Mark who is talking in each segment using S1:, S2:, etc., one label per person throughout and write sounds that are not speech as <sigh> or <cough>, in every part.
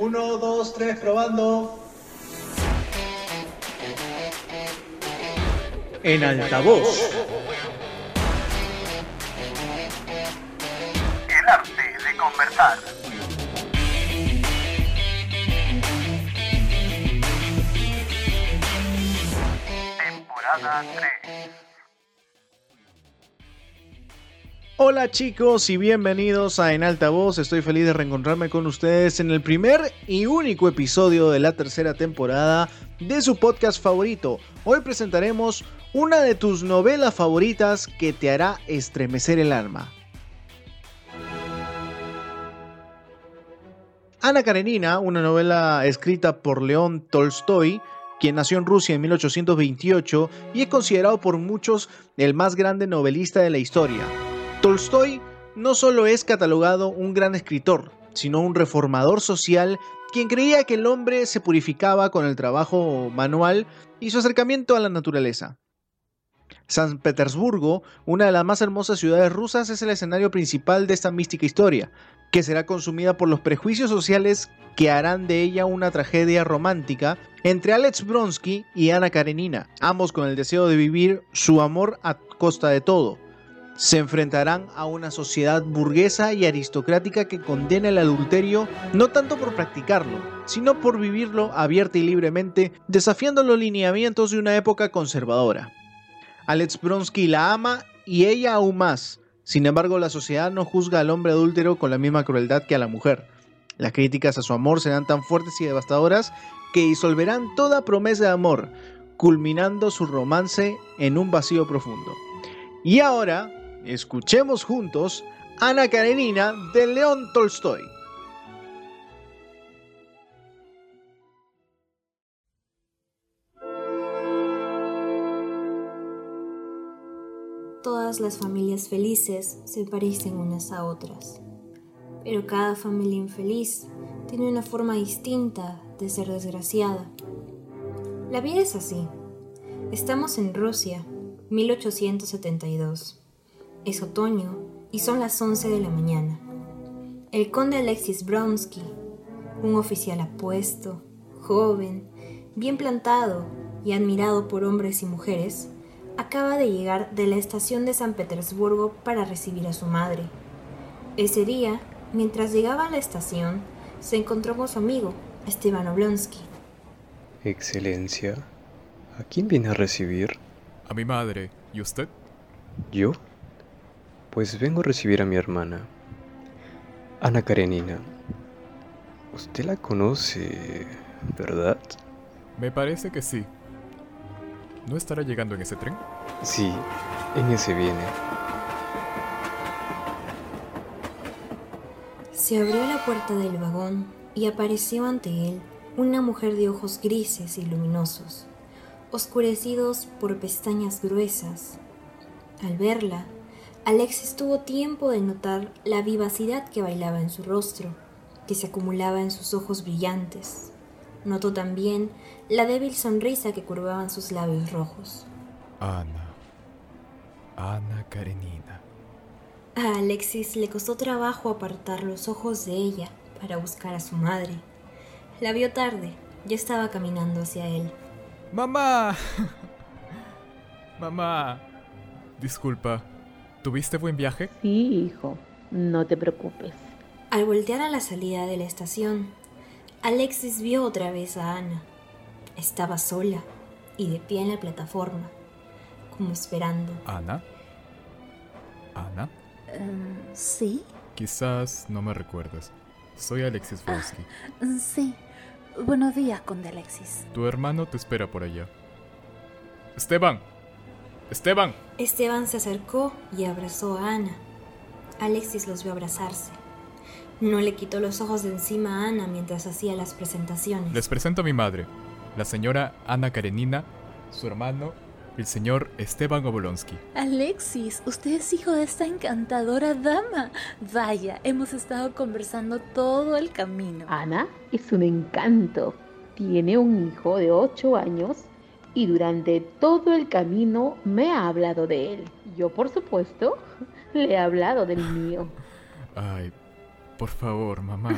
S1: Uno, dos, tres, probando.
S2: En altavoz.
S3: El arte de conversar. Temporada 3.
S2: Hola chicos y bienvenidos a En Altavoz. Estoy feliz de reencontrarme con ustedes en el primer y único episodio de la tercera temporada de su podcast favorito. Hoy presentaremos una de tus novelas favoritas que te hará estremecer el alma. Ana Karenina, una novela escrita por León Tolstoy, quien nació en Rusia en 1828 y es considerado por muchos el más grande novelista de la historia. Tolstoy no solo es catalogado un gran escritor, sino un reformador social quien creía que el hombre se purificaba con el trabajo manual y su acercamiento a la naturaleza. San Petersburgo, una de las más hermosas ciudades rusas, es el escenario principal de esta mística historia, que será consumida por los prejuicios sociales que harán de ella una tragedia romántica entre Alex Bronsky y Ana Karenina, ambos con el deseo de vivir su amor a costa de todo. Se enfrentarán a una sociedad burguesa y aristocrática que condena el adulterio no tanto por practicarlo, sino por vivirlo abierta y libremente, desafiando los lineamientos de una época conservadora. Alex Bronsky la ama y ella aún más. Sin embargo, la sociedad no juzga al hombre adúltero con la misma crueldad que a la mujer. Las críticas a su amor serán tan fuertes y devastadoras que disolverán toda promesa de amor, culminando su romance en un vacío profundo. Y ahora, escuchemos juntos Ana Karenina de León Tolstoy.
S4: Todas las familias felices se parecen unas a otras, pero cada familia infeliz tiene una forma distinta de ser desgraciada. La vida es así. Estamos en Rusia, 1872. Es otoño y son las 11 de la mañana. El conde Alexis Bronsky, un oficial apuesto, joven, bien plantado y admirado por hombres y mujeres, acaba de llegar de la estación de San Petersburgo para recibir a su madre. Ese día, mientras llegaba a la estación, se encontró con su amigo, Esteban Oblonsky.
S5: Excelencia, ¿a quién viene a recibir?
S6: A mi madre. ¿Y usted?
S5: ¿Yo? Pues vengo a recibir a mi hermana, Ana Karenina. Usted la conoce, ¿verdad?
S6: Me parece que sí. ¿No estará llegando en ese tren?
S5: Sí, en ese viene.
S4: Se abrió la puerta del vagón y apareció ante él una mujer de ojos grises y luminosos, oscurecidos por pestañas gruesas. Al verla, Alexis tuvo tiempo de notar la vivacidad que bailaba en su rostro, que se acumulaba en sus ojos brillantes. Notó también la débil sonrisa que curvaban sus labios rojos.
S6: Ana. Ana Karenina.
S4: A Alexis le costó trabajo apartar los ojos de ella para buscar a su madre. La vio tarde, ya estaba caminando hacia él.
S6: ¡Mamá! <laughs> Mamá. Disculpa. ¿Tuviste buen viaje?
S7: Sí, hijo, no te preocupes.
S4: Al voltear a la salida de la estación, Alexis vio otra vez a Ana. Estaba sola y de pie en la plataforma, como esperando.
S6: ¿Ana? ¿Ana?
S8: Uh, sí.
S6: Quizás no me recuerdes. Soy Alexis Volsky.
S8: Uh, sí. Buenos días, conde Alexis.
S6: Tu hermano te espera por allá. Esteban. Esteban.
S4: Esteban se acercó y abrazó a Ana. Alexis los vio abrazarse. No le quitó los ojos de encima a Ana mientras hacía las presentaciones.
S6: Les presento a mi madre, la señora Ana Karenina, su hermano, el señor Esteban Obolonsky.
S8: Alexis, usted es hijo de esta encantadora dama. Vaya, hemos estado conversando todo el camino.
S7: Ana es un encanto. Tiene un hijo de ocho años y durante todo el camino me ha hablado de él. Yo, por supuesto, <laughs> le he hablado del mío.
S6: Ay, Por favor, mamá.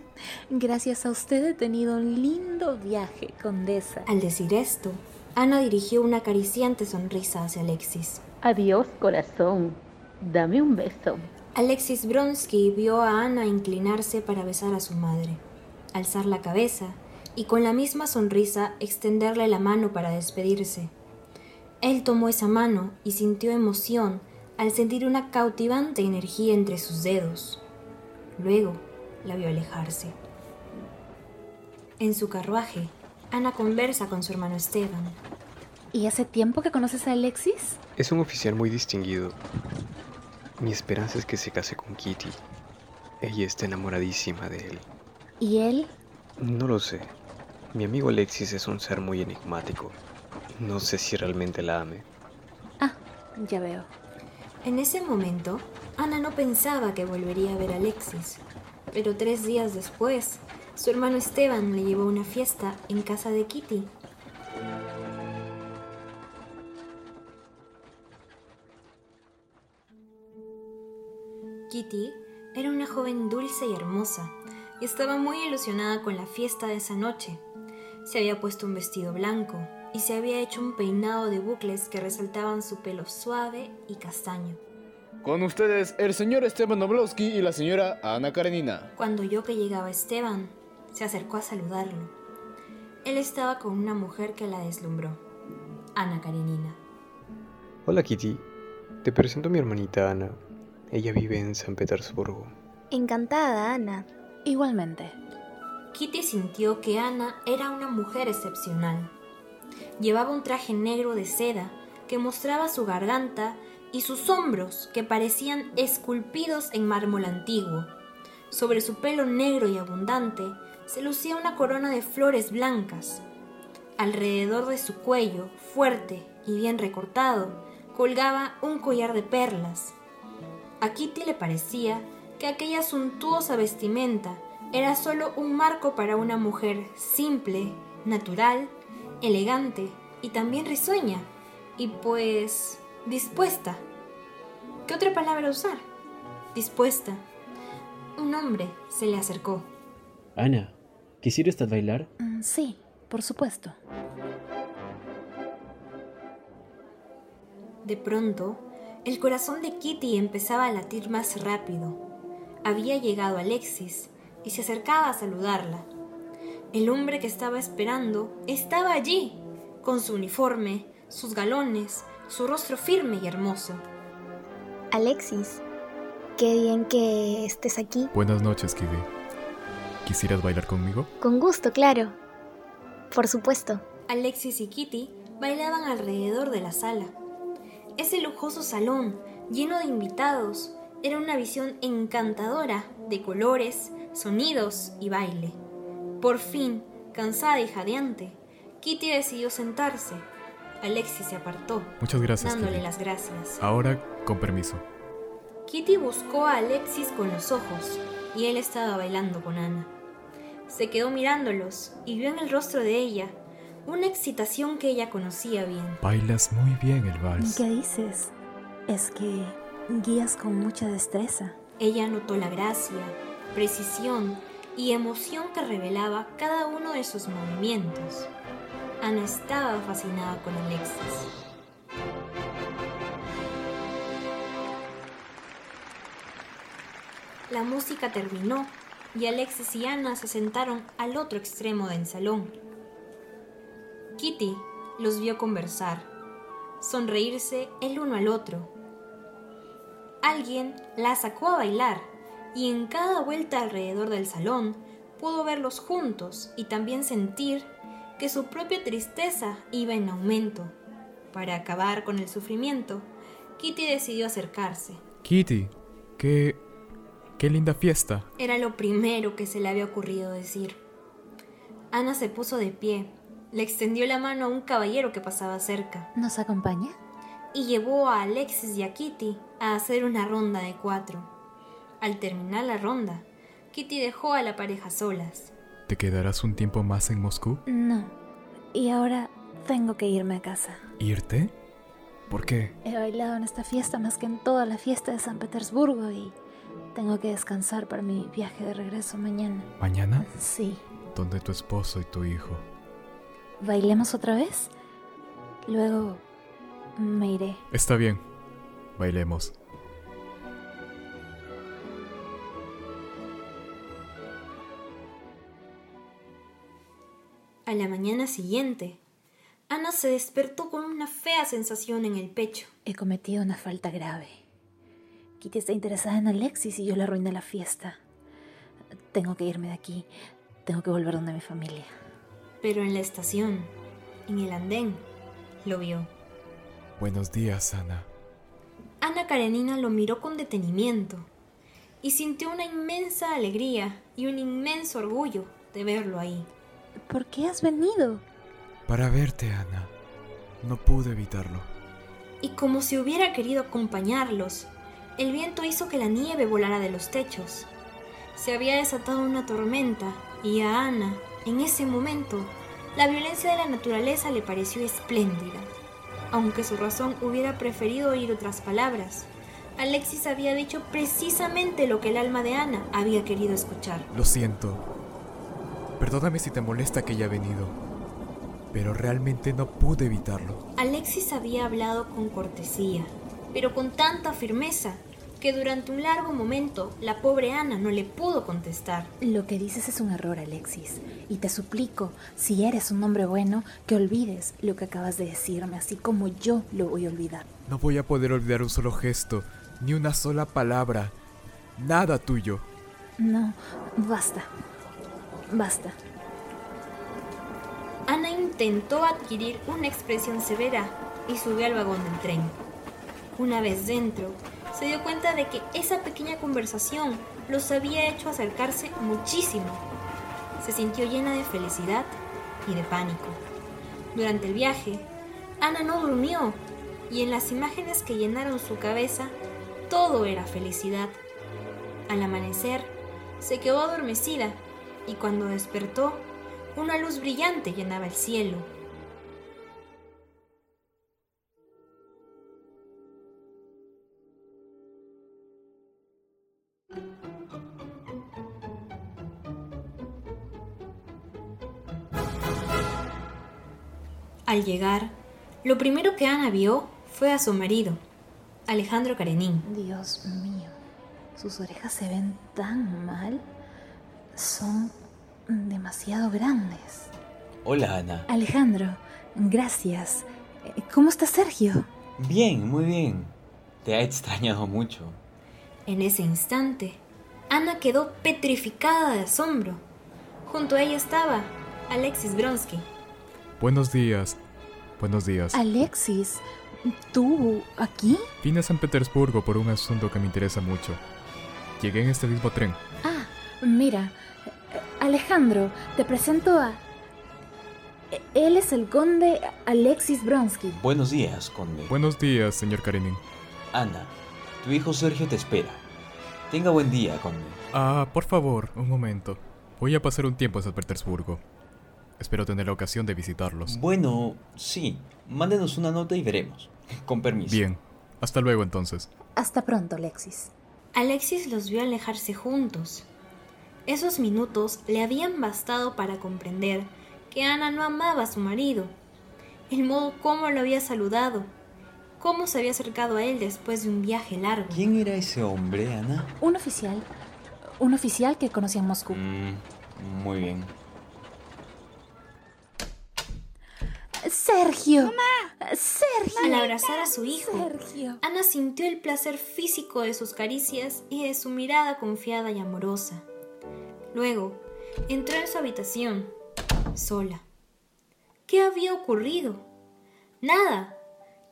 S6: <laughs>
S8: Gracias a usted he tenido un lindo viaje, condesa.
S4: Al decir esto, Ana dirigió una acariciante sonrisa hacia Alexis.
S7: Adiós, corazón. Dame un beso.
S4: Alexis Bronsky vio a Ana inclinarse para besar a su madre, alzar la cabeza y con la misma sonrisa extenderle la mano para despedirse. Él tomó esa mano y sintió emoción al sentir una cautivante energía entre sus dedos. Luego la vio alejarse. En su carruaje, Ana conversa con su hermano Esteban.
S8: ¿Y hace tiempo que conoces a Alexis?
S5: Es un oficial muy distinguido. Mi esperanza es que se case con Kitty. Ella está enamoradísima de él.
S8: ¿Y él?
S5: No lo sé. Mi amigo Alexis es un ser muy enigmático. No sé si realmente la ame.
S8: Ah, ya veo.
S4: En ese momento, Ana no pensaba que volvería a ver a Alexis, pero tres días después, su hermano Esteban le llevó a una fiesta en casa de Kitty. Kitty era una joven dulce y hermosa, y estaba muy ilusionada con la fiesta de esa noche. Se había puesto un vestido blanco y se había hecho un peinado de bucles que resaltaban su pelo suave y castaño.
S9: Con ustedes, el señor Esteban Oblowski y la señora Ana Karenina.
S4: Cuando oyó que llegaba Esteban, se acercó a saludarlo. Él estaba con una mujer que la deslumbró, Ana Karenina.
S5: Hola Kitty, te presento a mi hermanita Ana. Ella vive en San Petersburgo.
S10: Encantada, Ana.
S8: Igualmente.
S4: Kitty sintió que Ana era una mujer excepcional. Llevaba un traje negro de seda que mostraba su garganta y sus hombros que parecían esculpidos en mármol antiguo. Sobre su pelo negro y abundante se lucía una corona de flores blancas. Alrededor de su cuello, fuerte y bien recortado, colgaba un collar de perlas. A Kitty le parecía que aquella suntuosa vestimenta era solo un marco para una mujer simple, natural, elegante y también risueña, y pues dispuesta. ¿Qué otra palabra usar? Dispuesta. Un hombre se le acercó.
S11: Ana, ¿quisiera usted bailar?
S8: Mm, Sí, por supuesto.
S4: De pronto, el corazón de Kitty empezaba a latir más rápido. Había llegado Alexis y se acercaba a saludarla. El hombre que estaba esperando estaba allí, con su uniforme, sus galones, su rostro firme y hermoso.
S10: Alexis, qué bien que estés aquí.
S6: Buenas noches, Kitty. ¿Quisieras bailar conmigo?
S10: Con gusto, claro. Por supuesto.
S4: Alexis y Kitty bailaban alrededor de la sala. Ese lujoso salón, lleno de invitados, era una visión encantadora de colores, sonidos y baile. Por fin, cansada y jadeante, Kitty decidió sentarse. Alexis se apartó,
S6: Muchas gracias,
S4: dándole
S6: Kitty.
S4: las gracias.
S6: Ahora, con permiso.
S4: Kitty buscó a Alexis con los ojos y él estaba bailando con Ana. Se quedó mirándolos y vio en el rostro de ella una excitación que ella conocía bien.
S6: Bailas muy bien el vals.
S8: ¿Qué dices? Es que guías con mucha destreza.
S4: Ella notó la gracia, precisión y emoción que revelaba cada uno de sus movimientos. Ana estaba fascinada con Alexis. La música terminó y Alexis y Ana se sentaron al otro extremo del salón. Kitty los vio conversar, sonreírse el uno al otro. Alguien la sacó a bailar y en cada vuelta alrededor del salón pudo verlos juntos y también sentir que su propia tristeza iba en aumento. Para acabar con el sufrimiento, Kitty decidió acercarse.
S6: Kitty, qué. qué linda fiesta.
S4: Era lo primero que se le había ocurrido decir. Ana se puso de pie, le extendió la mano a un caballero que pasaba cerca
S8: ¿Nos acompaña?
S4: Y llevó a Alexis y a Kitty a hacer una ronda de cuatro. Al terminar la ronda, Kitty dejó a la pareja solas.
S6: ¿Te quedarás un tiempo más en Moscú?
S8: No. Y ahora tengo que irme a casa.
S6: ¿Irte? ¿Por qué?
S8: He bailado en esta fiesta más que en toda la fiesta de San Petersburgo y Tengo que descansar para mi viaje de regreso mañana.
S6: ¿Mañana?
S8: Sí.
S6: ¿Dónde tu esposo y tu hijo?
S8: ¿Bailemos otra vez? Luego me iré.
S6: Está bien. Bailemos.
S4: A la mañana siguiente, Ana se despertó con una fea sensación en el pecho.
S8: He cometido una falta grave. Kitty está interesada en Alexis y yo le arruiné la fiesta. Tengo que irme de aquí. Tengo que volver donde mi familia.
S4: Pero en la estación, en el andén, lo vio.
S6: Buenos días, Ana.
S4: Ana Karenina lo miró con detenimiento y sintió una inmensa alegría y un inmenso orgullo de verlo ahí.
S8: ¿Por qué has venido?
S6: Para verte, Ana. No pude evitarlo.
S4: Y como si hubiera querido acompañarlos, el viento hizo que la nieve volara de los techos. Se había desatado una tormenta y a Ana, en ese momento, la violencia de la naturaleza le pareció espléndida. Aunque su razón hubiera preferido oír otras palabras, Alexis había dicho precisamente lo que el alma de Ana había querido escuchar.
S6: Lo siento. Perdóname si te molesta que haya venido, pero realmente no pude evitarlo.
S4: Alexis había hablado con cortesía, pero con tanta firmeza que durante un largo momento la pobre Ana no le pudo contestar.
S8: Lo que dices es un error, Alexis, y te suplico, si eres un hombre bueno, que olvides lo que acabas de decirme, así como yo lo voy a olvidar.
S6: No voy a poder olvidar un solo gesto, ni una sola palabra, nada tuyo.
S8: No, basta. Basta.
S4: Ana intentó adquirir una expresión severa y subió al vagón del tren. Una vez dentro, se dio cuenta de que esa pequeña conversación los había hecho acercarse muchísimo. Se sintió llena de felicidad y de pánico. Durante el viaje, Ana no durmió y en las imágenes que llenaron su cabeza, todo era felicidad. Al amanecer, se quedó adormecida y cuando despertó, una luz brillante llenaba el cielo. Al llegar, lo primero que Ana vio fue a su marido, Alejandro Karenin.
S8: Dios mío, sus orejas se ven tan mal. Son demasiado grandes.
S12: Hola, Ana.
S8: Alejandro, gracias. ¿Cómo está Sergio?
S12: Bien, muy bien. Te ha extrañado mucho.
S4: En ese instante, Ana quedó petrificada de asombro. Junto a ella estaba Alexis Bronsky.
S6: Buenos días. Buenos días.
S8: Alexis, ¿tú aquí?
S6: Vine a San Petersburgo por un asunto que me interesa mucho. Llegué en este mismo tren.
S8: Ah, mira, Alejandro, te presento a... Él es el conde Alexis Bronsky.
S12: Buenos días, conde.
S6: Buenos días, señor Karenin.
S12: Ana, tu hijo Sergio te espera. Tenga buen día, conde.
S6: Ah, por favor, un momento. Voy a pasar un tiempo en San Petersburgo. Espero tener la ocasión de visitarlos.
S12: Bueno, sí. Mándenos una nota y veremos. <laughs> Con permiso.
S6: Bien. Hasta luego entonces.
S8: Hasta pronto, Alexis.
S4: Alexis los vio alejarse juntos. Esos minutos le habían bastado para comprender que Ana no amaba a su marido. El modo como lo había saludado, cómo se había acercado a él después de un viaje largo.
S12: ¿Quién era ese hombre, Ana?
S8: Un oficial. Un oficial que conocí en Moscú.
S12: Mm, muy bien.
S8: Sergio. ¡Mamá! Sergio.
S4: Al abrazar a su hijo,
S8: Sergio.
S4: Ana sintió el placer físico de sus caricias y de su mirada confiada y amorosa. Luego, entró en su habitación, sola. ¿Qué había ocurrido? Nada,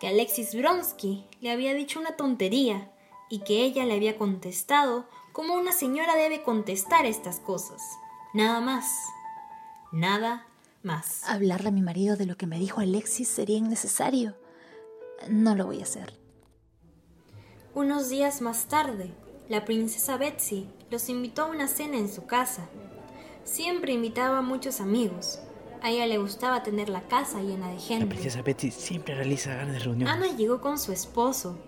S4: que Alexis Bronsky le había dicho una tontería y que ella le había contestado como una señora debe contestar estas cosas. Nada más. Nada más.
S8: Hablarle a mi marido de lo que me dijo Alexis sería innecesario. No lo voy a hacer.
S4: Unos días más tarde, la princesa Betsy los invitó a una cena en su casa. Siempre invitaba a muchos amigos. A ella le gustaba tener la casa llena de gente.
S13: La princesa Betsy siempre realiza grandes reuniones.
S4: Ana llegó con su esposo,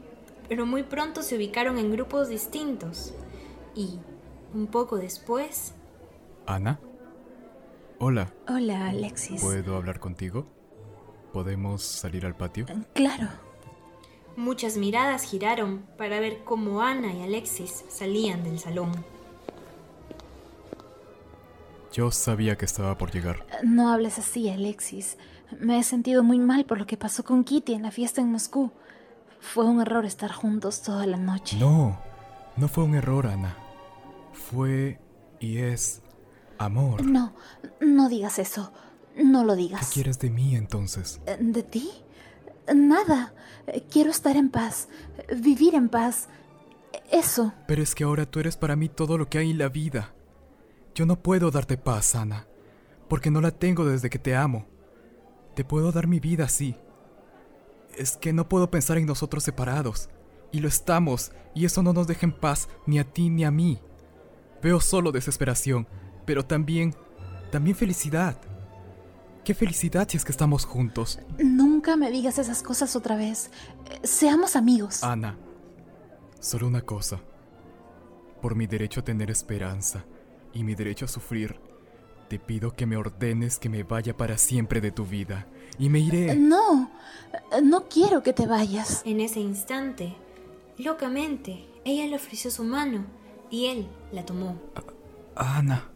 S4: pero muy pronto se ubicaron en grupos distintos. Y, un poco después,
S6: Ana. Hola.
S8: Hola, Alexis.
S6: ¿Puedo hablar contigo? ¿Podemos salir al patio?
S8: Claro.
S4: muchas miradas giraron para ver cómo Ana y Alexis salían del salón.
S6: Yo sabía que estaba por llegar.
S8: No hables así, Alexis. Me he sentido muy mal por lo que pasó con Kitty en la fiesta en Moscú. Fue un error estar juntos toda la noche.
S6: No, no fue un error, Ana. Fue y es amor.
S8: No, no digas eso. No lo
S6: ¿Qué
S8: digas.
S6: quieres de mí entonces?
S8: Eh, ¿De ti? Nada. Quiero estar en paz. Vivir en paz. Eso.
S6: Pero es que ahora tú eres para mí todo lo que hay en la vida. Yo no puedo darte paz, Ana, porque no la tengo desde que te amo. Te puedo dar mi vida así. Es que no puedo pensar en nosotros separados. Y lo estamos, y eso no nos deja en paz ni a ti ni a mí. Veo solo desesperación, pero también, también felicidad. Qué felicidad si es que estamos juntos.
S8: Nunca me digas esas cosas otra vez. Seamos amigos.
S6: Ana, solo una cosa. Por mi derecho a tener esperanza y mi derecho a sufrir, te pido que me ordenes que me vaya para siempre de tu vida. Y me iré.
S8: No, no quiero que te vayas.
S4: En ese instante, locamente, ella le ofreció su mano y él la tomó.
S6: Ana,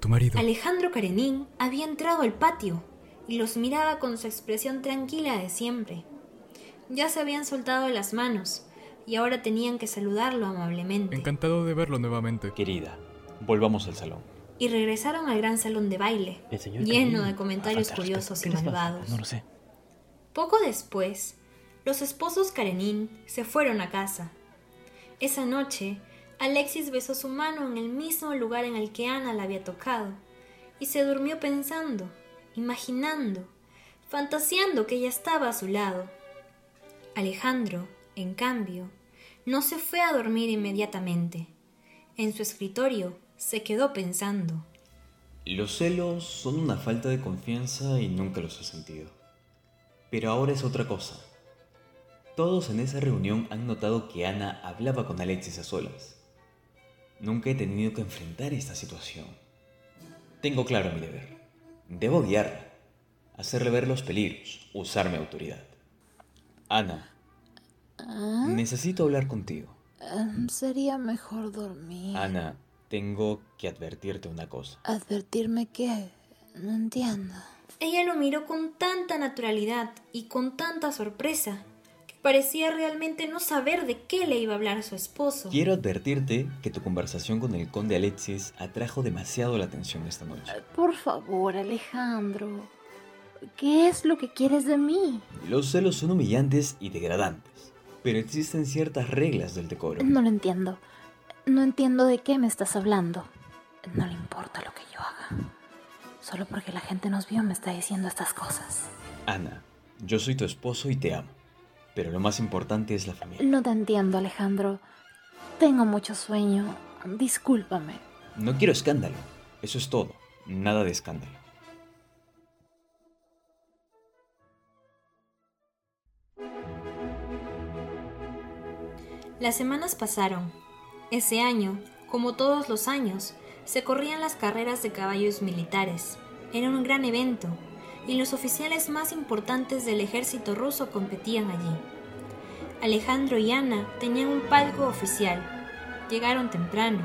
S6: tu marido.
S4: Alejandro Karenin había entrado al patio y los miraba con su expresión tranquila de siempre. Ya se habían soltado las manos y ahora tenían que saludarlo amablemente.
S6: Encantado de verlo nuevamente.
S12: Querida, volvamos al salón.
S4: Y regresaron al gran salón de baile,
S12: El señor
S4: lleno
S12: Karenin.
S4: de comentarios curiosos y malvados.
S12: No lo sé.
S4: Poco después, los esposos Karenin se fueron a casa. Esa noche, Alexis besó su mano en el mismo lugar en el que Ana la había tocado y se durmió pensando, imaginando, fantaseando que ella estaba a su lado. Alejandro, en cambio, no se fue a dormir inmediatamente. En su escritorio se quedó pensando.
S12: Los celos son una falta de confianza y nunca los he sentido. Pero ahora es otra cosa. Todos en esa reunión han notado que Ana hablaba con Alexis a solas. Nunca he tenido que enfrentar esta situación. Tengo claro mi deber. Debo guiarla, hacerle ver los peligros, usar mi autoridad. Ana,
S8: Ah,
S12: necesito hablar contigo.
S8: em, sería mejor dormir.
S12: Ana, tengo que advertirte una cosa.
S8: ¿Advertirme qué? No entiendo.
S4: Ella lo miró con tanta naturalidad y con tanta sorpresa parecía realmente no saber de qué le iba a hablar su esposo.
S12: Quiero advertirte que tu conversación con el conde Alexis atrajo demasiado la atención esta noche.
S8: Por favor, Alejandro. ¿Qué es lo que quieres de mí?
S12: Los celos son humillantes y degradantes, pero existen ciertas reglas del decoro.
S8: No lo entiendo. No entiendo de qué me estás hablando. No le importa lo que yo haga. Solo porque la gente nos vio me está diciendo estas cosas.
S12: Ana, yo soy tu esposo y te amo, pero lo más importante es la familia.
S8: No te entiendo, Alejandro. Tengo mucho sueño. Discúlpame.
S12: No quiero escándalo, eso es todo, nada de escándalo.
S4: Las semanas pasaron. Ese año, como todos los años, se corrían las carreras de caballos militares. Era un gran evento, y los oficiales más importantes del ejército ruso competían allí. Alejandro y Ana tenían un palco oficial. Llegaron temprano.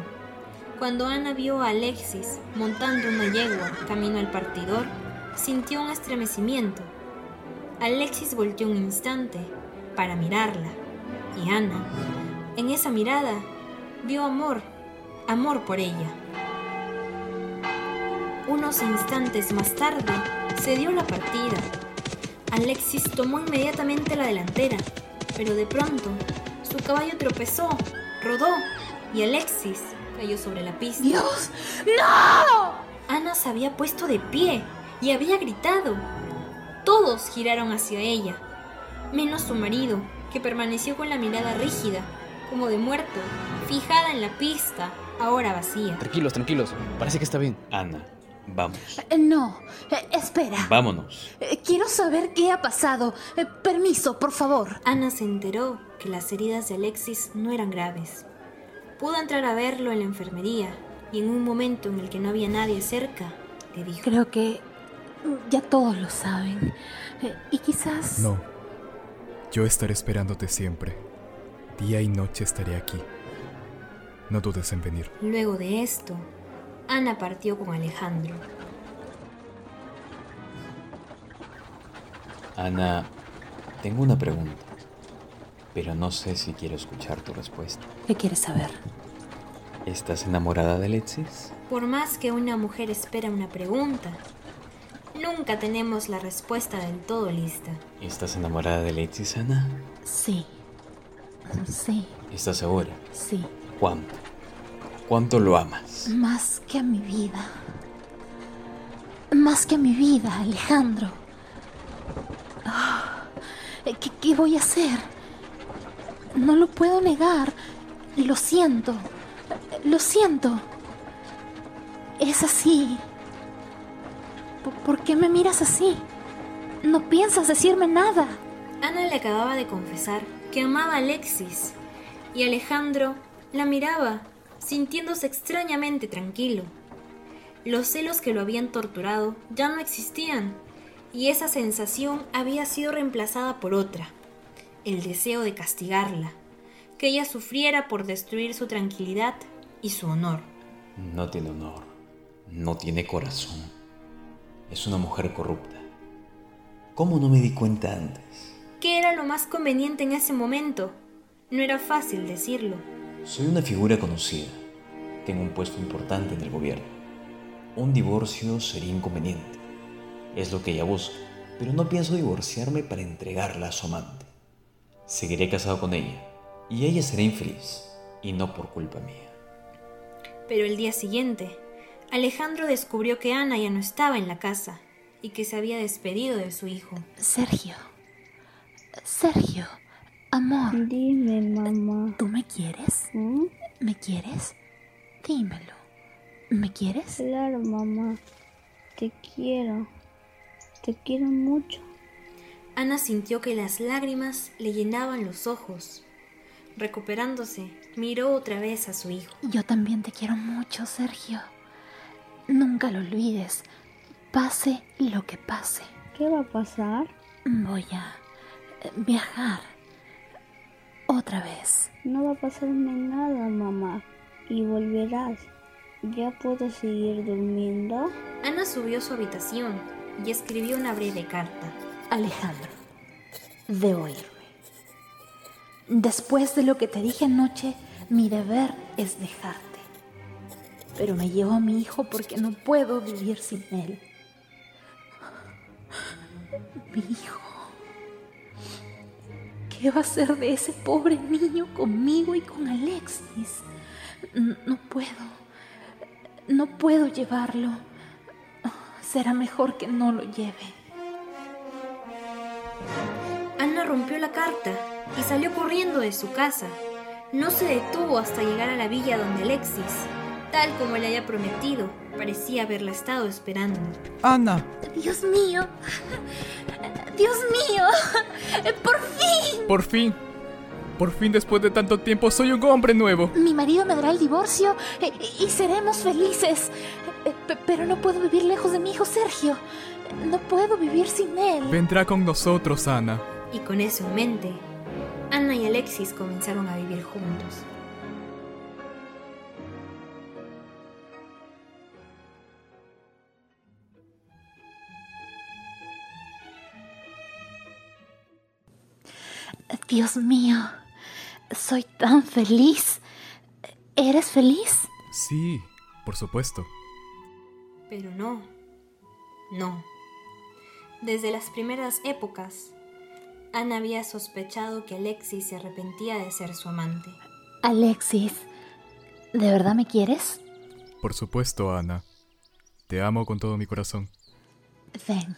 S4: Cuando Ana vio a Alexis montando una yegua camino al partidor, sintió un estremecimiento. Alexis volteó un instante para mirarla, y Ana, en esa mirada, vio amor, amor por ella. Unos instantes más tarde, se dio la partida. Alexis tomó inmediatamente la delantera, pero de pronto su caballo tropezó, rodó y Alexis cayó sobre la pista.
S8: ¡Dios! ¡No!
S4: Ana se había puesto de pie y había gritado. Todos giraron hacia ella, menos su marido, que permaneció con la mirada rígida, como de muerto, fijada en la pista, ahora vacía.
S9: Tranquilos, tranquilos. Parece que está bien.
S12: Ana, vamos.
S8: Eh, No, eh, espera.
S12: Vámonos.
S8: Eh, Quiero saber qué ha pasado. Permiso, por favor.
S4: Ana se enteró que las heridas de Alexis no eran graves. Pudo entrar a verlo en la enfermería y en un momento en el que no había nadie cerca, le dijo,
S8: Creo que ya todos lo saben. Y quizás...
S6: No. Yo estaré esperándote siempre. Día y noche estaré aquí. No dudes en venir.
S4: Luego de esto, Ana partió con Alejandro.
S12: Ana, tengo una pregunta, pero no sé si quiero escuchar tu respuesta.
S8: ¿Qué quieres saber?
S12: ¿Estás enamorada de Alexis?
S4: Por más que una mujer espera una pregunta, nunca tenemos la respuesta del todo lista.
S12: ¿Estás enamorada de Alexis, Ana?
S8: Sí. Sí,
S12: ¿Estás segura?
S8: sí.
S12: ¿Cuánto? ¿Cuánto lo amas?
S8: Más que a mi vida. Más que a mi vida, Alejandro. Ah, ¿Qué, qué voy a hacer? No lo puedo negar. Lo siento. Lo siento. Es así. ¿Por- ¿Por qué me miras así? No piensas decirme nada.
S4: Ana le acababa de confesar que amaba a Alexis y Alejandro la miraba, sintiéndose extrañamente tranquilo. Los celos que lo habían torturado ya no existían y esa sensación había sido reemplazada por otra, el deseo de castigarla, que ella sufriera por destruir su tranquilidad y su honor.
S12: No tiene honor, no tiene corazón. Es una mujer corrupta. ¿Cómo no me di cuenta antes?
S4: ¿Qué era lo más conveniente en ese momento? No era fácil decirlo.
S12: Soy una figura conocida. Tengo un puesto importante en el gobierno. Un divorcio sería inconveniente. Es lo que ella busca. Pero no pienso divorciarme para entregarla a su amante. Seguiré casado con ella. Y ella será infeliz. Y no por culpa mía.
S4: Pero el día siguiente, Alejandro descubrió que Ana ya no estaba en la casa y que se había despedido de su hijo.
S8: Sergio. Sergio. Amor.
S14: Dime, mamá.
S8: ¿Tú me quieres? ¿Me quieres? Dímelo. ¿Me quieres?
S14: Claro, mamá. Te quiero. Te quiero mucho.
S4: Ana sintió que las lágrimas le llenaban los ojos. Recuperándose, miró otra vez a su hijo.
S8: Yo también te quiero mucho, Sergio. Nunca lo olvides. Pase lo que pase.
S14: ¿Qué va a pasar?
S8: Voy a viajar. Otra vez.
S14: No va a pasarme nada, mamá. Y volverás. ¿Ya puedo seguir durmiendo?
S4: Ana subió a su habitación y escribió una breve carta.
S8: Alejandro, debo irme. Después de lo que te dije anoche, mi deber es dejarte. Pero me llevo a mi hijo porque no puedo vivir sin él. Mi hijo. ¿Qué va a ser de ese pobre niño conmigo y con Alexis? No puedo. No puedo llevarlo. Será mejor que no lo lleve.
S4: Ana rompió la carta y salió corriendo de su casa. No se detuvo hasta llegar a la villa donde Alexis, tal como le había prometido, parecía haberla estado esperando.
S6: Ana,
S8: Dios mío. Dios mío. Por fin.
S6: por fin. Por fin después de tanto tiempo soy un hombre nuevo.
S8: Mi marido me dará el divorcio eh, y seremos felices. Eh, pe- Pero no puedo vivir lejos de mi hijo Sergio. No puedo vivir sin él.
S6: Vendrá con nosotros, Ana.
S4: Y con eso en mente, Ana y Alexis comenzaron a vivir juntos.
S8: Dios mío. Soy tan feliz. ¿Eres feliz?
S6: Sí, por supuesto.
S4: Pero no, no. Desde las primeras épocas, Ana había sospechado que Alexis se arrepentía de ser su amante.
S8: Alexis, ¿de verdad me quieres?
S6: Por supuesto, Ana. Te amo con todo mi corazón.
S8: Ven.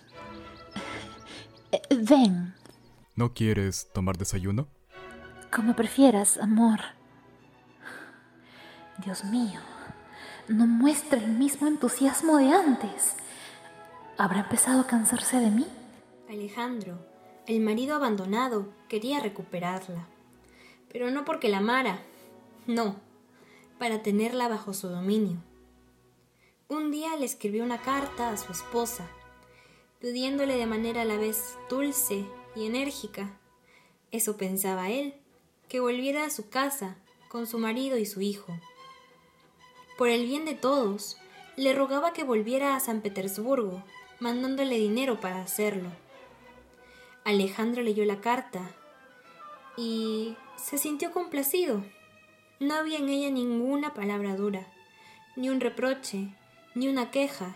S8: Eh, Ven.
S6: ¿No quieres tomar desayuno?
S8: Como prefieras, amor. Dios mío, no muestra el mismo entusiasmo de antes. ¿Habrá empezado a cansarse de mí?
S4: Alejandro, el marido abandonado, quería recuperarla. Pero no porque la amara, no, para tenerla bajo su dominio. Un día le escribió una carta a su esposa, pidiéndole de manera a la vez dulce y enérgica, eso pensaba él, que volviera a su casa con su marido y su hijo. Por el bien de todos, le rogaba que volviera a San Petersburgo, mandándole dinero para hacerlo. Alejandro leyó la carta y se sintió complacido. No había en ella ninguna palabra dura, ni un reproche, ni una queja.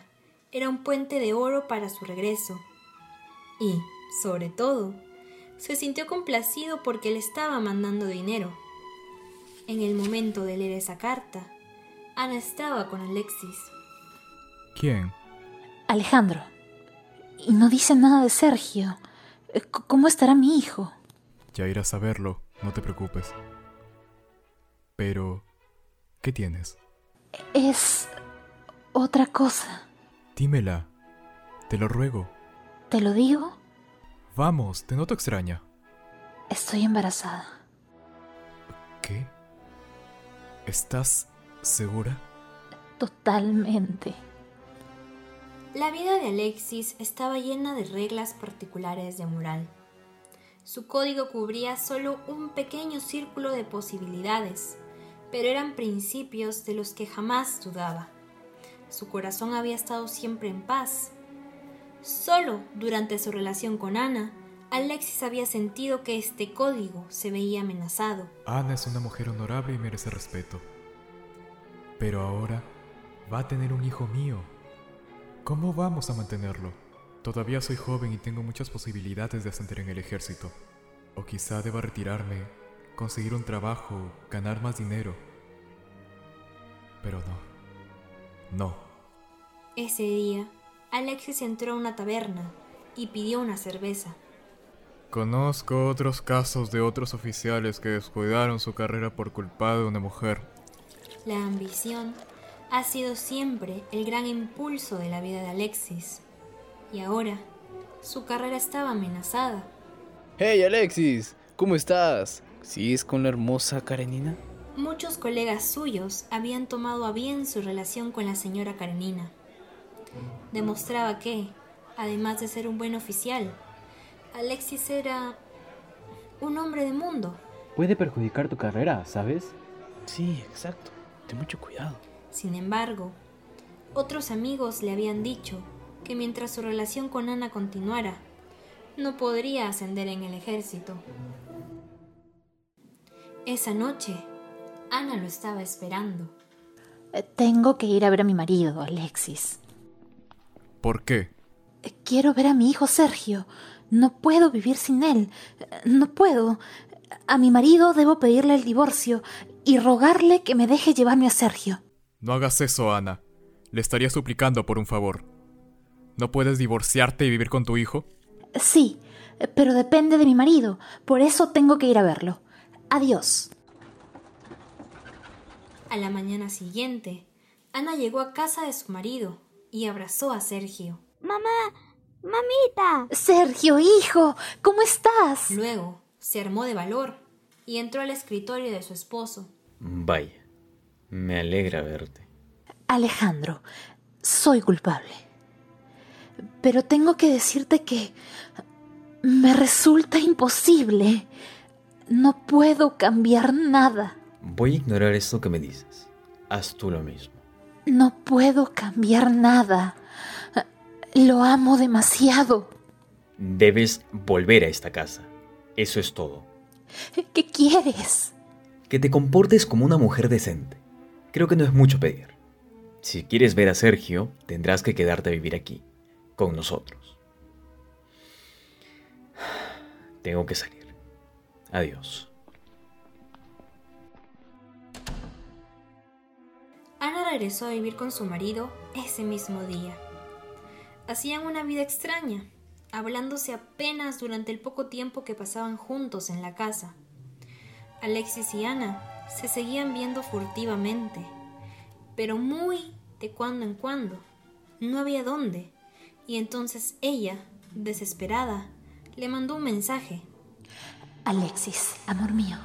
S4: Era un puente de oro para su regreso. Y, sobre todo, se sintió complacido porque le estaba mandando dinero. En el momento de leer esa carta, Ana estaba con Alexis.
S6: ¿Quién?
S8: Alejandro. Y no dice nada de Sergio. C- ¿Cómo estará mi hijo?
S6: Ya irás a verlo, no te preocupes. Pero, ¿qué tienes?
S8: Es otra cosa.
S6: Dímela. Te lo ruego.
S8: ¿Te lo digo?
S6: Vamos, te noto extraña.
S8: Estoy embarazada.
S6: ¿Qué? ¿Estás segura?
S8: Totalmente.
S4: La vida de Alexis estaba llena de reglas particulares de moral. Su código cubría solo un pequeño círculo de posibilidades, pero eran principios de los que jamás dudaba. Su corazón había estado siempre en paz. Solo durante su relación con Ana, Alexis había sentido que este código se veía amenazado.
S6: Ana es una mujer honorable y merece respeto. Pero ahora va a tener un hijo mío. ¿Cómo vamos a mantenerlo? Todavía soy joven y tengo muchas posibilidades de ascender en el ejército. O quizá deba retirarme, conseguir un trabajo, ganar más dinero. Pero no. No.
S4: Ese día, Alexis entró a una taberna y pidió una cerveza.
S6: Conozco otros casos de otros oficiales que descuidaron su carrera por culpa de una mujer.
S4: La ambición ha sido siempre el gran impulso de la vida de Alexis. Y ahora, su carrera estaba amenazada.
S9: Hey Alexis, ¿cómo estás? ¿Sigues con la hermosa Karenina?
S4: Muchos colegas suyos habían tomado a bien su relación con la señora Karenina. Demostraba que, además de ser un buen oficial, Alexis era un hombre de mundo.
S11: Puede perjudicar tu carrera, ¿sabes?
S13: Sí, exacto. Ten mucho cuidado.
S4: Sin embargo, otros amigos le habían dicho que mientras su relación con Ana continuara, no podría ascender en el ejército. Esa noche, Ana lo estaba esperando.
S8: Tengo que ir a ver a mi marido, Alexis.
S6: ¿Por qué?
S8: Quiero ver a mi hijo Sergio. No puedo vivir sin él. No puedo. A mi marido debo pedirle el divorcio y rogarle que me deje llevarme a Sergio.
S6: No hagas eso, Ana. Le estaría suplicando por un favor. ¿No puedes divorciarte y vivir con tu hijo?
S8: Sí, pero depende de mi marido. Por eso tengo que ir a verlo. Adiós.
S4: A la mañana siguiente, Ana llegó a casa de su marido y abrazó a Sergio.
S14: Mamá, mamita.
S8: Sergio, hijo, ¿cómo estás?
S4: Luego, se armó de valor y entró al escritorio de su esposo.
S12: Vaya, me alegra verte.
S8: Alejandro, soy culpable. Pero tengo que decirte que me resulta imposible. No puedo cambiar nada.
S12: Voy a ignorar esto que me dices. Haz tú lo mismo.
S8: No puedo cambiar nada. Lo amo demasiado.
S12: Debes volver a esta casa. Eso es todo.
S8: ¿Qué quieres?
S12: Que te comportes como una mujer decente. Creo que no es mucho pedir. Si quieres ver a Sergio, tendrás que quedarte a vivir aquí, con nosotros. <sighs> Tengo que salir. Adiós.
S4: Regresó a vivir con su marido ese mismo día. Hacían una vida extraña, hablándose apenas durante el poco tiempo que pasaban juntos en la casa. Alexis y Ana se seguían viendo furtivamente, pero muy de cuando en cuando. No había dónde, y entonces ella, desesperada, le mandó un mensaje.
S8: Alexis, amor mío,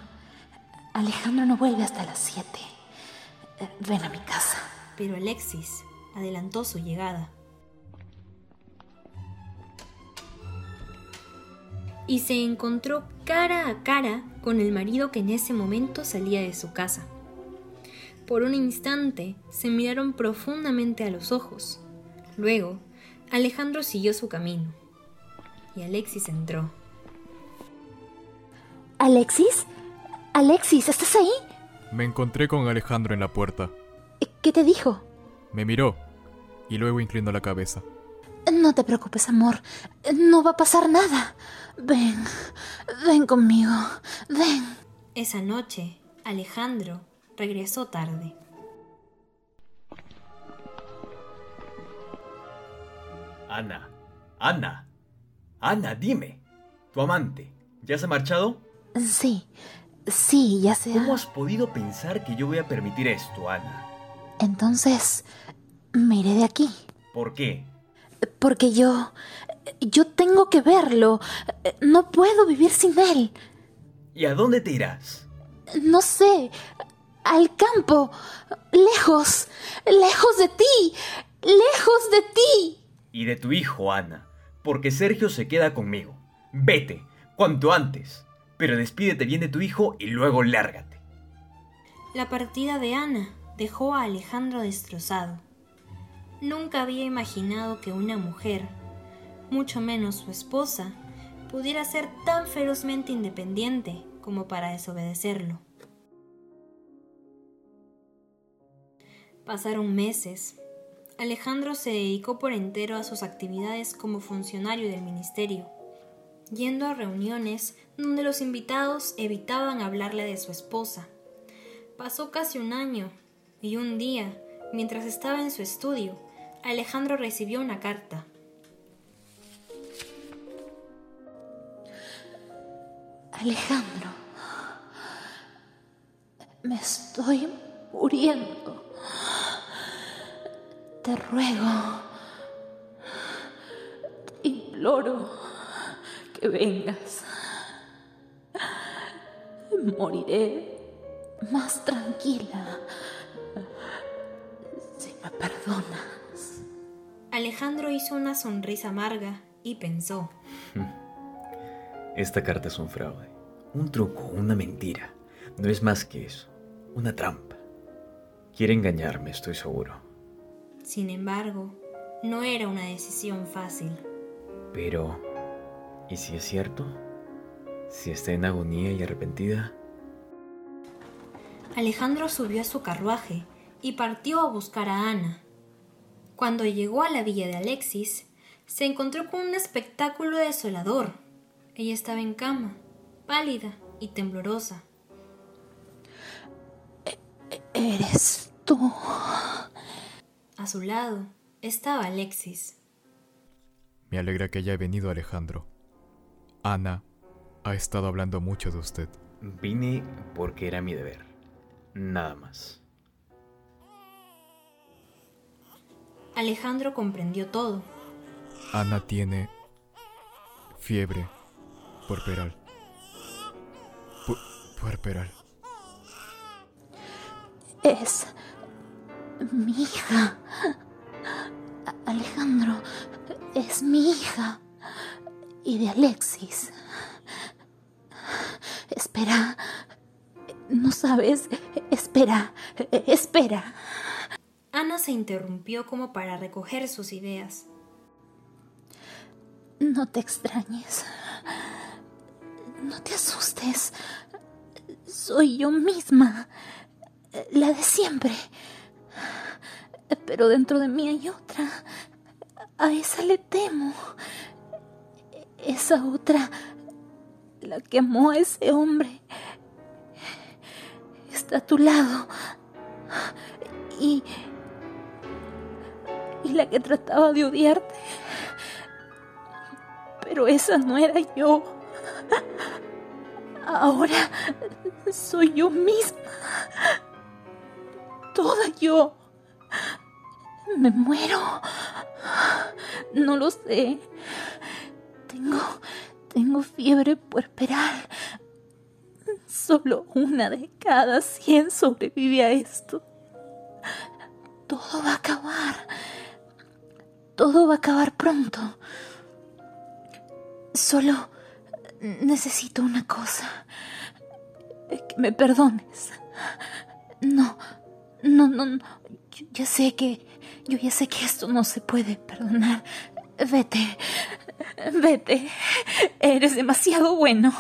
S8: Alejandro no vuelve hasta las siete. Eh, ven a mi casa.
S4: Pero Alexis adelantó su llegada. Y se encontró cara a cara con el marido que en ese momento salía de su casa. Por un instante se miraron profundamente a los ojos. Luego, Alejandro siguió su camino. Y Alexis entró.
S8: ¿Alexis? Alexis, ¿estás ahí?
S6: Me encontré con Alejandro en la puerta.
S8: ¿Qué te dijo?
S6: Me miró y luego inclinó la cabeza.
S8: No te preocupes, amor. No va a pasar nada. Ven, ven conmigo. Ven.
S4: Esa noche, Alejandro regresó tarde.
S12: Ana, Ana, Ana, dime. ¿Tu amante ya se ha marchado?
S8: Sí, sí, ya se
S12: ¿Cómo has podido pensar que yo voy a permitir esto, Ana?
S8: Entonces, me iré de aquí.
S12: ¿Por qué?
S8: Porque yo... Yo tengo que verlo. No puedo vivir sin él.
S12: ¿Y a dónde te irás?
S8: No sé. Al campo. Lejos. Lejos de ti. Lejos de ti.
S12: Y de tu hijo, Ana. Porque Sergio se queda conmigo. Vete, cuanto antes. Pero despídete bien de tu hijo y luego lárgate.
S4: La partida de Ana dejó a Alejandro destrozado. Nunca había imaginado que una mujer, mucho menos su esposa, pudiera ser tan ferozmente independiente como para desobedecerlo. Pasaron meses. Alejandro se dedicó por entero a sus actividades como funcionario del ministerio, yendo a reuniones donde los invitados evitaban hablarle de su esposa. Pasó casi un año y un día, mientras estaba en su estudio, Alejandro recibió una carta.
S8: Alejandro, me estoy muriendo. Te ruego, te imploro que vengas. Moriré más tranquila si me perdonas.
S4: Alejandro hizo una sonrisa amarga y pensó. <laughs>
S12: Esta carta es un fraude, un truco, una mentira. No es más que eso, una trampa. Quiere engañarme, estoy seguro.
S4: Sin embargo, no era una decisión fácil.
S12: Pero, ¿y si es cierto? Si está en agonía y arrepentida.
S4: Alejandro subió a su carruaje y partió a buscar a Ana. Cuando llegó a la villa de Alexis, se encontró con un espectáculo desolador. Ella estaba en cama, pálida y temblorosa.
S8: Eres tú.
S4: A su lado estaba Alexis.
S6: Me alegra que haya venido Alejandro. Ana ha estado hablando mucho de usted.
S12: Vine porque era mi deber. Nada más.
S4: Alejandro comprendió todo.
S6: Ana tiene fiebre puerperal. Pu puerperal.
S8: Es mi hija. Alejandro, es mi hija. Y de Alexis. Espera. No sabes. Espera. Espera.
S4: Ana se interrumpió como para recoger sus ideas.
S8: No te extrañes. No te asustes. Soy yo misma. La de siempre. Pero dentro de mí hay otra. A esa le temo. Esa otra, la que amó a ese hombre, está a tu lado. Y... Y la que trataba de odiarte. Pero esa no era yo. Ahora soy yo misma. Toda yo. Me muero. No lo sé. Tengo. Tengo fiebre puerperal. Solo una de cada cien sobrevive a esto. Todo va a acabar. Todo va a acabar pronto. Solo necesito una cosa. Que me perdones. No, no, no, no. Yo ya sé que... Yo ya sé que esto no se puede perdonar. Vete. Vete. Eres demasiado bueno.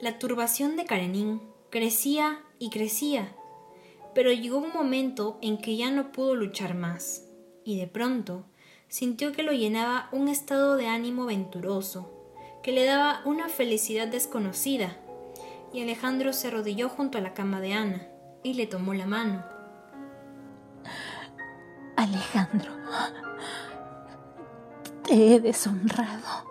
S4: La turbación de Karenin crecía y crecía, pero llegó un momento en que ya no pudo luchar más, y de pronto sintió que lo llenaba un estado de ánimo venturoso, que le daba una felicidad desconocida, y Alejandro se arrodilló junto a la cama de Ana y le tomó la mano.
S8: Alejandro, te he deshonrado.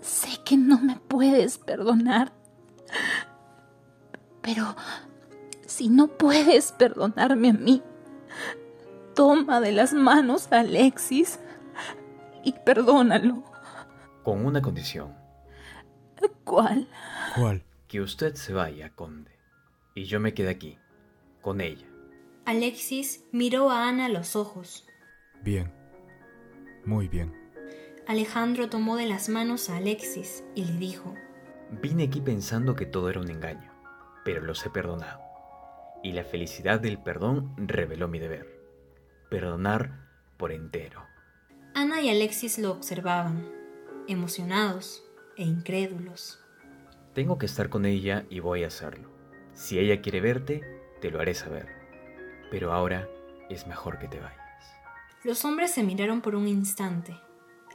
S8: Sé que no me puedes perdonar, pero si no puedes perdonarme a mí, toma de las manos a Alexis y perdónalo.
S12: Con una condición.
S8: ¿Cuál?
S6: ¿Cuál?
S12: Que usted se vaya, conde, y yo me quede aquí, con ella.
S4: Alexis miró a Ana a los ojos.
S6: Bien. Muy bien.
S4: Alejandro tomó de las manos a Alexis y le dijo,
S12: Vine aquí pensando que todo era un engaño, pero los he perdonado. Y la felicidad del perdón reveló mi deber. Perdonar por entero.
S4: Ana y Alexis lo observaban, emocionados e incrédulos.
S12: Tengo que estar con ella y voy a hacerlo. Si ella quiere verte, te lo haré saber. Pero ahora es mejor que te vayas.
S4: Los hombres se miraron por un instante.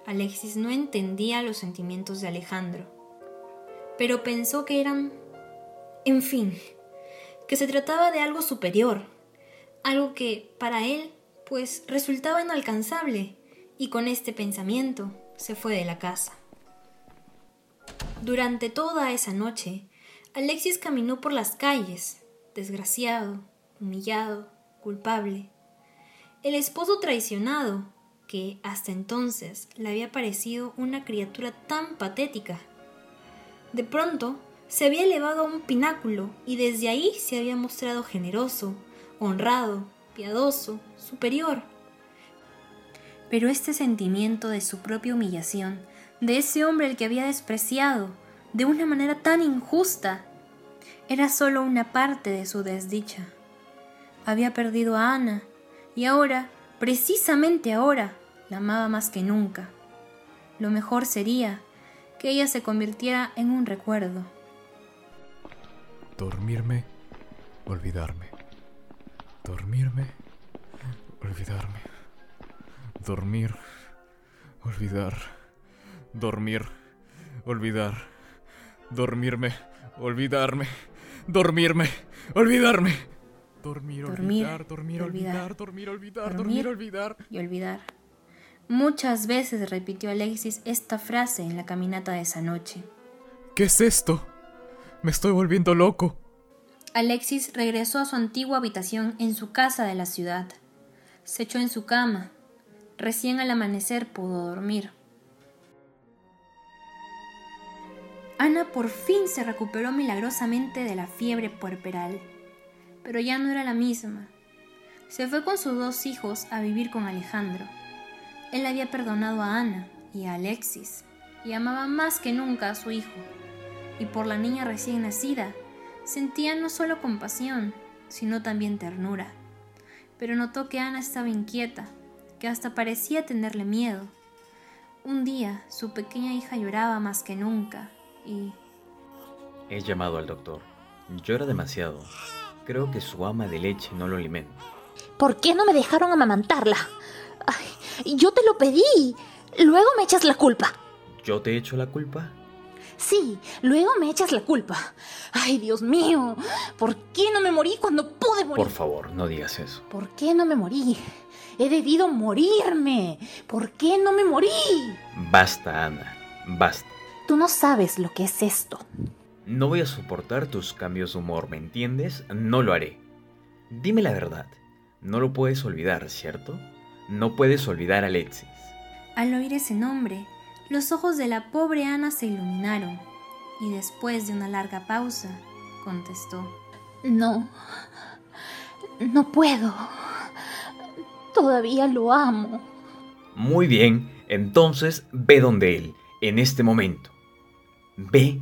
S4: Alexis no entendía los sentimientos de Alejandro, pero pensó que eran... En fin, que se trataba de algo superior, algo que para él pues resultaba inalcanzable, y con este pensamiento se fue de la casa. Durante toda esa noche, Alexis caminó por las calles, desgraciado, humillado, culpable. El esposo traicionado, que hasta entonces le había parecido una criatura tan patética. De pronto se había elevado a un pináculo y desde ahí se había mostrado generoso, honrado, piadoso, superior. Pero este sentimiento de su propia humillación, de ese hombre al que había despreciado de una manera tan injusta, era solo una parte de su desdicha. Había perdido a Ana y ahora, precisamente ahora, la amaba más que nunca. Lo mejor sería que ella se convirtiera en un recuerdo.
S6: Dormirme, olvidarme. Dormirme, olvidarme. Dormir, olvidar. Dormir, olvidar. Dormirme, olvidarme. Dormirme, olvidarme. Dormir,
S4: Dormir,
S6: olvidar, dormir,
S4: olvidar,
S6: dormir, olvidar,
S4: dormir
S6: dormir, olvidar.
S4: y olvidar. Muchas veces repitió Alexis esta frase en la caminata de esa noche.
S6: ¿Qué es esto? Me estoy volviendo loco.
S4: Alexis regresó a su antigua habitación en su casa de la ciudad. Se echó en su cama. Recién al amanecer pudo dormir. Ana por fin se recuperó milagrosamente de la fiebre puerperal, pero ya no era la misma. Se fue con sus dos hijos a vivir con Alejandro. Él había perdonado a Ana y a Alexis, y amaba más que nunca a su hijo. Y por la niña recién nacida, sentía no solo compasión, sino también ternura. Pero notó que Ana estaba inquieta, que hasta parecía tenerle miedo. Un día su pequeña hija lloraba más que nunca y...
S12: He llamado al doctor. Llora demasiado. Creo que su ama de leche no lo alimenta.
S8: ¿Por qué no me dejaron amamantarla? Ay, yo te lo pedí. Luego me echas la culpa.
S12: ¿Yo te echo la culpa?
S8: Sí, luego me echas la culpa. Ay, Dios mío, ¿por qué no me morí cuando pude morir?
S12: Por favor, no digas eso.
S8: ¿Por qué no me morí? He debido morirme. ¿Por qué no me morí?
S12: Basta, Ana. Basta.
S8: Tú no sabes lo que es esto.
S12: No voy a soportar tus cambios de humor, ¿me entiendes? No lo haré. Dime la verdad. No lo puedes olvidar, ¿cierto? No puedes olvidar a Alexis.
S4: Al oír ese nombre, los ojos de la pobre Ana se iluminaron y después de una larga pausa, contestó.
S8: No. No puedo. Todavía lo amo.
S12: Muy bien, entonces ve donde él, en este momento. Ve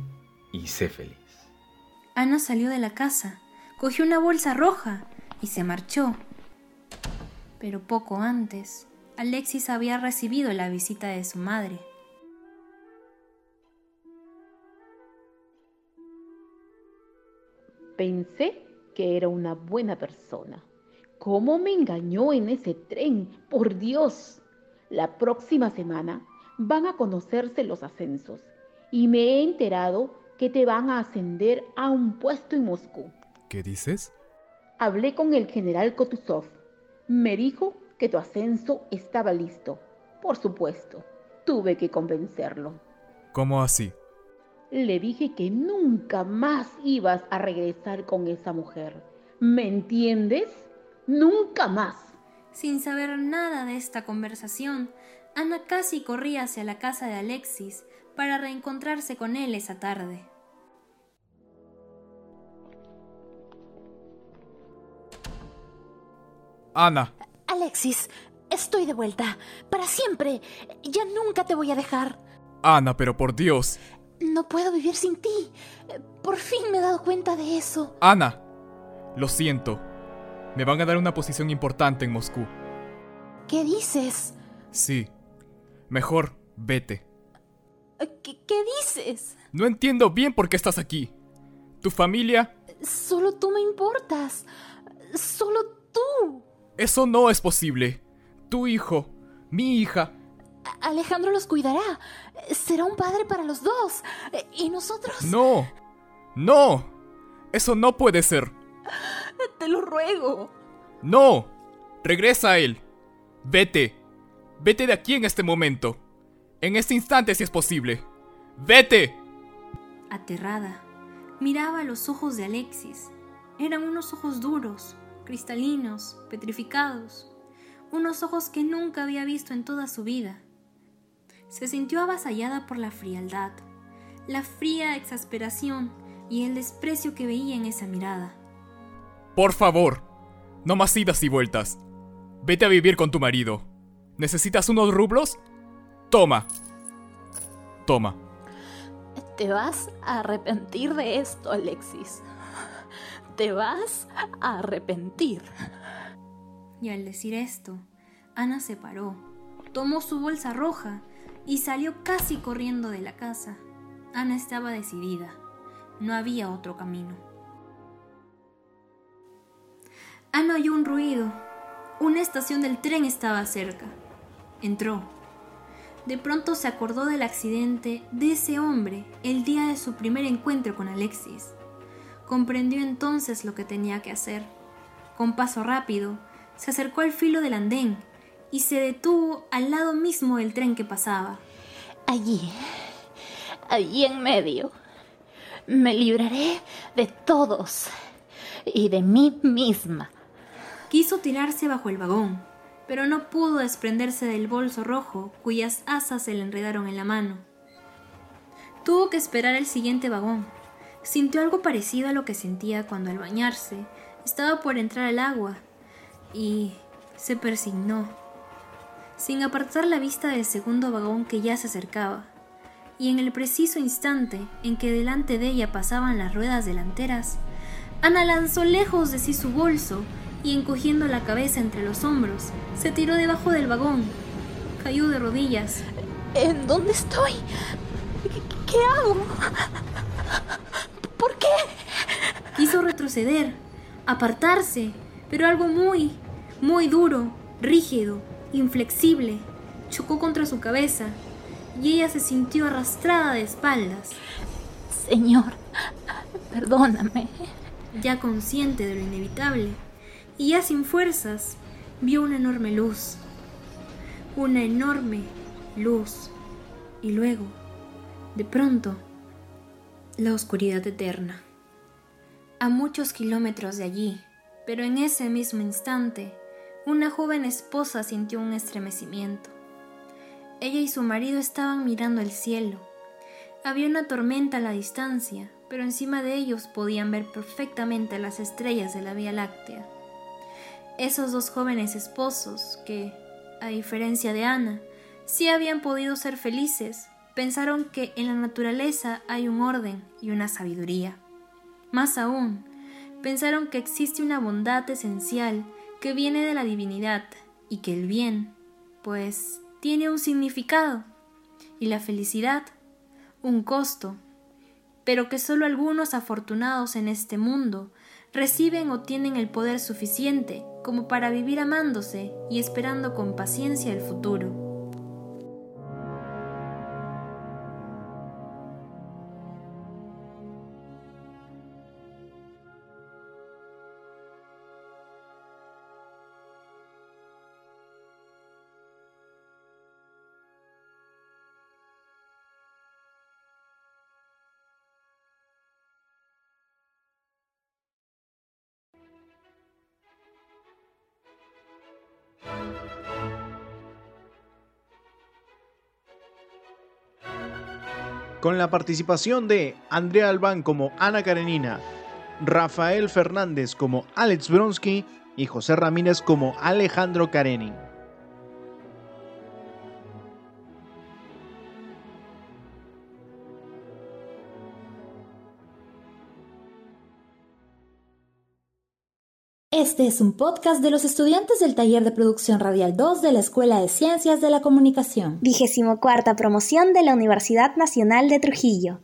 S12: y sé feliz.
S4: Ana salió de la casa, cogió una bolsa roja y se marchó. Pero poco antes, Alexis había recibido la visita de su madre.
S7: Pensé que era una buena persona. ¿Cómo me engañó en ese tren? Por Dios. La próxima semana van a conocerse los ascensos y me he enterado que te van a ascender a un puesto en Moscú.
S6: ¿Qué dices?
S7: Hablé con el general Kotuzov. Me dijo que tu ascenso estaba listo. Por supuesto, tuve que convencerlo.
S6: ¿Cómo así?
S7: Le dije que nunca más ibas a regresar con esa mujer. ¿Me entiendes? Nunca más.
S4: Sin saber nada de esta conversación, Ana casi corría hacia la casa de Alexis para reencontrarse con él esa tarde.
S6: Ana.
S8: Alexis, estoy de vuelta. Para siempre. Ya nunca te voy a dejar.
S6: Ana, pero por Dios.
S8: No puedo vivir sin ti. Por fin me he dado cuenta de eso.
S6: Ana. Lo siento. Me van a dar una posición importante en Moscú.
S8: ¿Qué dices?
S6: Sí. Mejor, vete.
S8: ¿Qué, ¿Qué, dices?
S6: No entiendo bien por qué estás aquí. ¿Tu familia?
S8: Solo tú me importas. Solo tú.
S6: Eso no es posible. Tu hijo, mi hija.
S8: Alejandro los cuidará. Será un padre para los dos. ¿Y nosotros?
S6: No. No. Eso no puede ser.
S8: Te lo ruego.
S6: No. Regresa a él. Vete. Vete de aquí en este momento. En este instante si es posible. Vete.
S4: Aterrada, miraba los ojos de Alexis. Eran unos ojos duros, cristalinos, petrificados, unos ojos que nunca había visto en toda su vida. Se sintió avasallada por la frialdad, la fría exasperación y el desprecio que veía en esa mirada.
S6: Por favor, no más idas y vueltas. Vete a vivir con tu marido. ¿Necesitas unos rublos? Toma. Toma.
S8: Te vas a arrepentir de esto, Alexis. Te vas a arrepentir.
S4: Y al decir esto, Ana se paró, tomó su bolsa roja y salió casi corriendo de la casa. Ana estaba decidida. No había otro camino. Ana oyó un ruido. Una estación del tren estaba cerca. Entró. De pronto se acordó del accidente de ese hombre el día de su primer encuentro con Alexis. Comprendió entonces lo que tenía que hacer. Con paso rápido, se acercó al filo del andén y se detuvo al lado mismo del tren que pasaba.
S8: Allí, allí en medio, me libraré de todos y de mí misma.
S4: Quiso tirarse bajo el vagón, pero no pudo desprenderse del bolso rojo cuyas asas se le enredaron en la mano. Tuvo que esperar el siguiente vagón. Sintió algo parecido a lo que sentía cuando al bañarse estaba por entrar al agua y se persignó, sin apartar la vista del segundo vagón que ya se acercaba. Y en el preciso instante en que delante de ella pasaban las ruedas delanteras, Ana lanzó lejos de sí su bolso y encogiendo la cabeza entre los hombros, se tiró debajo del vagón. Cayó de rodillas.
S8: ¿En dónde estoy? ¿Qué, hago? ¿Por qué?
S4: Quiso retroceder, apartarse, pero algo muy, muy duro, rígido, inflexible, chocó contra su cabeza y ella se sintió arrastrada de espaldas.
S8: Señor, perdóname.
S4: Ya consciente de lo inevitable, y ya sin fuerzas, vio una enorme luz. Una enorme luz. Y luego, de pronto, la oscuridad eterna. A muchos kilómetros de allí, pero en ese mismo instante, una joven esposa sintió un estremecimiento. Ella y su marido estaban mirando el cielo. Había una tormenta a la distancia, pero encima de ellos podían ver perfectamente las estrellas de la Vía Láctea. Esos dos jóvenes esposos que, a diferencia de Ana, sí habían podido ser felices, pensaron que en la naturaleza hay un orden y una sabiduría. Más aún, pensaron que existe una bondad esencial que viene de la divinidad y que el bien, pues, tiene un significado y la felicidad un costo, pero que solo algunos afortunados en este mundo reciben o tienen el poder suficiente como para vivir amándose y esperando con paciencia el futuro.
S2: Con la participación de Andrea Albán como Ana Karenina, Rafael Fernández como Alex Bronsky y José Ramírez como Alejandro Karenin.
S15: Este es un podcast de los estudiantes del taller de producción radial 2 de la Escuela de Ciencias de la Comunicación.
S10: Vigésimo cuarta promoción de la Universidad Nacional de Trujillo.